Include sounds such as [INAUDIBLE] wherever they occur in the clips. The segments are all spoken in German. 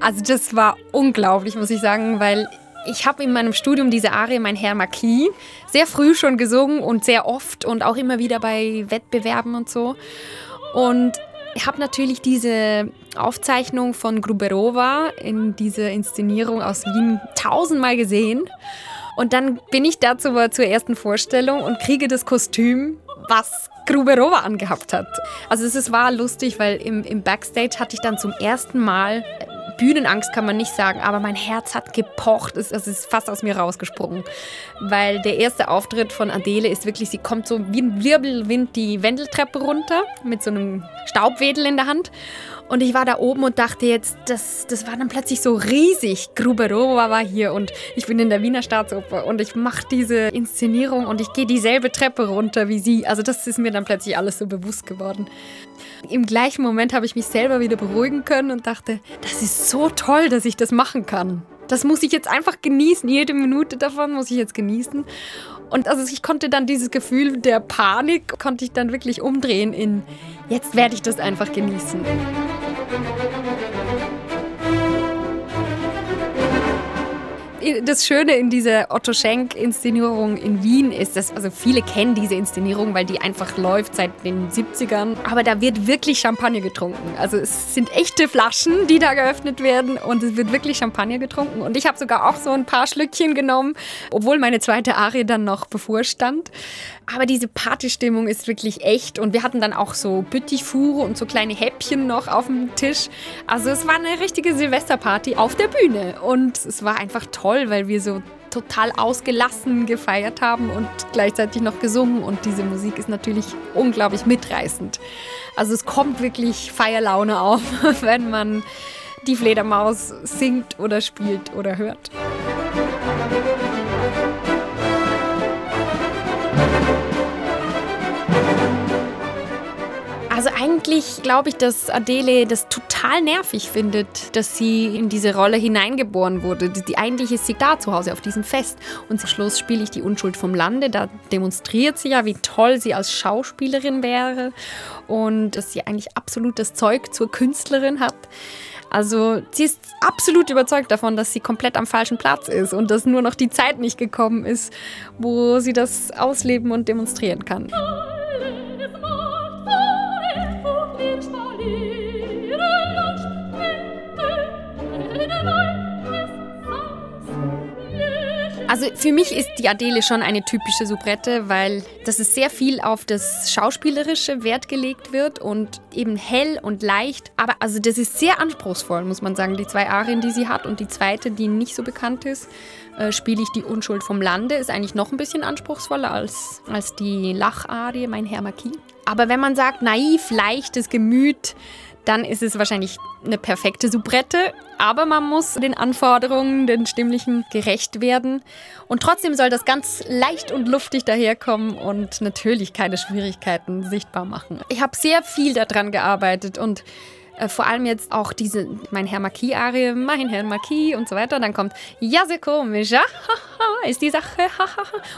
Also das war unglaublich, muss ich sagen, weil ich habe in meinem Studium diese Arie Mein Herr Marquis sehr früh schon gesungen und sehr oft und auch immer wieder bei Wettbewerben und so. Und ich habe natürlich diese Aufzeichnung von Gruberova in dieser Inszenierung aus Wien tausendmal gesehen. Und dann bin ich dazu zur ersten Vorstellung und kriege das Kostüm, was Gruberova angehabt hat. Also es war lustig, weil im, im Backstage hatte ich dann zum ersten Mal Bühnenangst kann man nicht sagen, aber mein Herz hat gepocht. Es, es ist fast aus mir rausgesprungen. Weil der erste Auftritt von Adele ist wirklich, sie kommt so wie ein Wirbelwind die Wendeltreppe runter mit so einem Staubwedel in der Hand. Und ich war da oben und dachte jetzt, das, das war dann plötzlich so riesig. Gruberova war hier und ich bin in der Wiener Staatsoper und ich mache diese Inszenierung und ich gehe dieselbe Treppe runter wie sie. Also das ist mir dann plötzlich alles so bewusst geworden. Im gleichen Moment habe ich mich selber wieder beruhigen können und dachte, das ist so toll, dass ich das machen kann. Das muss ich jetzt einfach genießen. Jede Minute davon muss ich jetzt genießen. Und also ich konnte dann dieses Gefühl der Panik, konnte ich dann wirklich umdrehen in, jetzt werde ich das einfach genießen. Das Schöne in dieser Otto Schenk-Inszenierung in Wien ist, dass also viele kennen diese Inszenierung, weil die einfach läuft seit den 70ern. Aber da wird wirklich Champagner getrunken. Also es sind echte Flaschen, die da geöffnet werden und es wird wirklich Champagner getrunken. Und ich habe sogar auch so ein paar Schlückchen genommen, obwohl meine zweite Arie dann noch bevorstand. Aber diese Partystimmung ist wirklich echt und wir hatten dann auch so Büttichfuhre und so kleine Häppchen noch auf dem Tisch. Also es war eine richtige Silvesterparty auf der Bühne und es war einfach toll, weil wir so total ausgelassen gefeiert haben und gleichzeitig noch gesungen und diese Musik ist natürlich unglaublich mitreißend. Also es kommt wirklich Feierlaune auf, [LAUGHS] wenn man die Fledermaus singt oder spielt oder hört. Also eigentlich glaube ich, dass Adele das total nervig findet, dass sie in diese Rolle hineingeboren wurde. Die, eigentlich ist sie da zu Hause auf diesem Fest. Und zum Schluss spiele ich die Unschuld vom Lande. Da demonstriert sie ja, wie toll sie als Schauspielerin wäre und dass sie eigentlich absolut das Zeug zur Künstlerin hat. Also sie ist absolut überzeugt davon, dass sie komplett am falschen Platz ist und dass nur noch die Zeit nicht gekommen ist, wo sie das ausleben und demonstrieren kann. Also für mich ist die Adele schon eine typische Soubrette, weil das ist sehr viel auf das Schauspielerische Wert gelegt wird und eben hell und leicht. Aber also das ist sehr anspruchsvoll, muss man sagen. Die zwei Arien, die sie hat und die zweite, die nicht so bekannt ist, äh, spiele ich die Unschuld vom Lande, ist eigentlich noch ein bisschen anspruchsvoller als, als die Lacharie, mein Herr Marquis. Aber wenn man sagt, naiv, leichtes Gemüt, dann ist es wahrscheinlich eine perfekte Soubrette. Aber man muss den Anforderungen, den stimmlichen gerecht werden. Und trotzdem soll das ganz leicht und luftig daherkommen und natürlich keine Schwierigkeiten sichtbar machen. Ich habe sehr viel daran gearbeitet und äh, vor allem jetzt auch diese, mein Herr Marquis-Arie, mein Herr Marquis und so weiter. Dann kommt, ja, sehr komisch, ja, [LAUGHS] [LAUGHS] ist die Sache,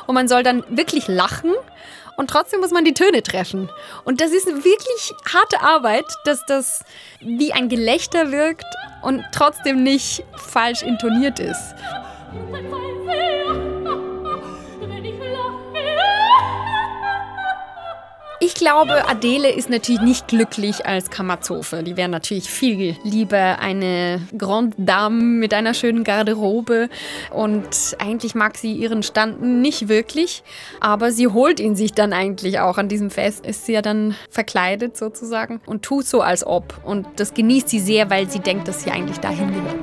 und man soll dann wirklich lachen und trotzdem muss man die Töne treffen. Und das ist wirklich harte Arbeit, dass das wie ein Gelächter wirkt und trotzdem nicht falsch intoniert ist. Ich glaube, Adele ist natürlich nicht glücklich als Kammerzofe. Die wäre natürlich viel lieber eine Grande Dame mit einer schönen Garderobe. Und eigentlich mag sie ihren Stand nicht wirklich. Aber sie holt ihn sich dann eigentlich auch an diesem Fest. Ist sie ja dann verkleidet sozusagen und tut so, als ob. Und das genießt sie sehr, weil sie denkt, dass sie eigentlich dahin gehört.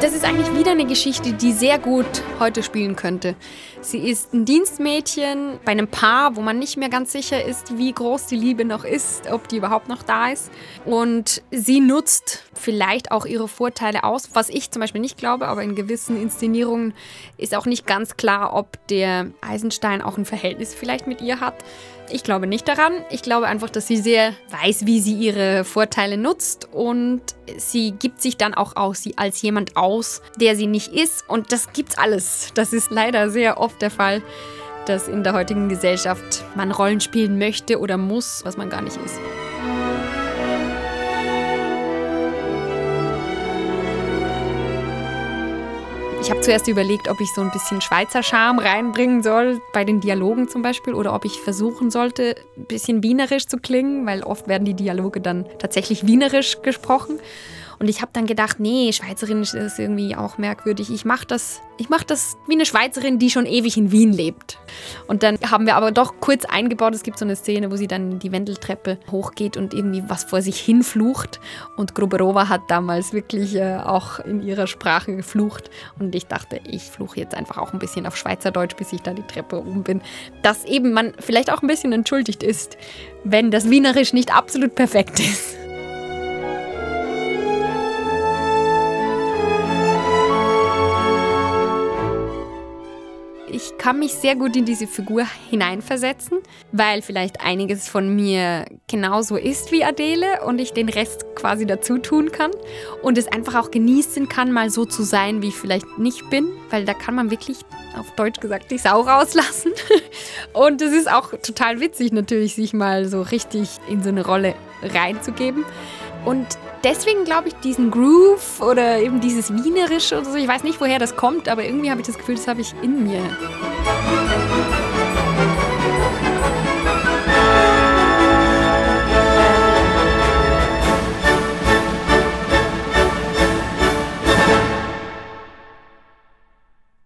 Das ist eigentlich wieder eine Geschichte, die sehr gut heute spielen könnte. Sie ist ein Dienstmädchen bei einem Paar, wo man nicht mehr ganz sicher ist, wie groß die Liebe noch ist, ob die überhaupt noch da ist. Und sie nutzt vielleicht auch ihre Vorteile aus, was ich zum Beispiel nicht glaube, aber in gewissen Inszenierungen ist auch nicht ganz klar, ob der Eisenstein auch ein Verhältnis vielleicht mit ihr hat. Ich glaube nicht daran. Ich glaube einfach, dass sie sehr weiß, wie sie ihre Vorteile nutzt und sie gibt sich dann auch aus, als jemand aus, der sie nicht ist. Und das gibt's alles. Das ist leider sehr oft der Fall dass in der heutigen Gesellschaft man Rollen spielen möchte oder muss, was man gar nicht ist. Ich habe zuerst überlegt, ob ich so ein bisschen Schweizer Charme reinbringen soll, bei den Dialogen zum Beispiel, oder ob ich versuchen sollte, ein bisschen wienerisch zu klingen, weil oft werden die Dialoge dann tatsächlich wienerisch gesprochen. Und ich habe dann gedacht, nee, Schweizerisch ist irgendwie auch merkwürdig. Ich mache das, mach das wie eine Schweizerin, die schon ewig in Wien lebt. Und dann haben wir aber doch kurz eingebaut, es gibt so eine Szene, wo sie dann die Wendeltreppe hochgeht und irgendwie was vor sich hinflucht. Und Gruberova hat damals wirklich äh, auch in ihrer Sprache geflucht. Und ich dachte, ich fluche jetzt einfach auch ein bisschen auf Schweizerdeutsch, bis ich da die Treppe oben bin. Dass eben man vielleicht auch ein bisschen entschuldigt ist, wenn das Wienerisch nicht absolut perfekt ist. Ich kann mich sehr gut in diese Figur hineinversetzen, weil vielleicht einiges von mir genauso ist wie Adele und ich den Rest quasi dazu tun kann und es einfach auch genießen kann, mal so zu sein, wie ich vielleicht nicht bin, weil da kann man wirklich auf Deutsch gesagt die Sau rauslassen. [LAUGHS] Und es ist auch total witzig natürlich, sich mal so richtig in so eine Rolle reinzugeben. Und deswegen glaube ich, diesen Groove oder eben dieses Wienerische oder so, ich weiß nicht, woher das kommt, aber irgendwie habe ich das Gefühl, das habe ich in mir.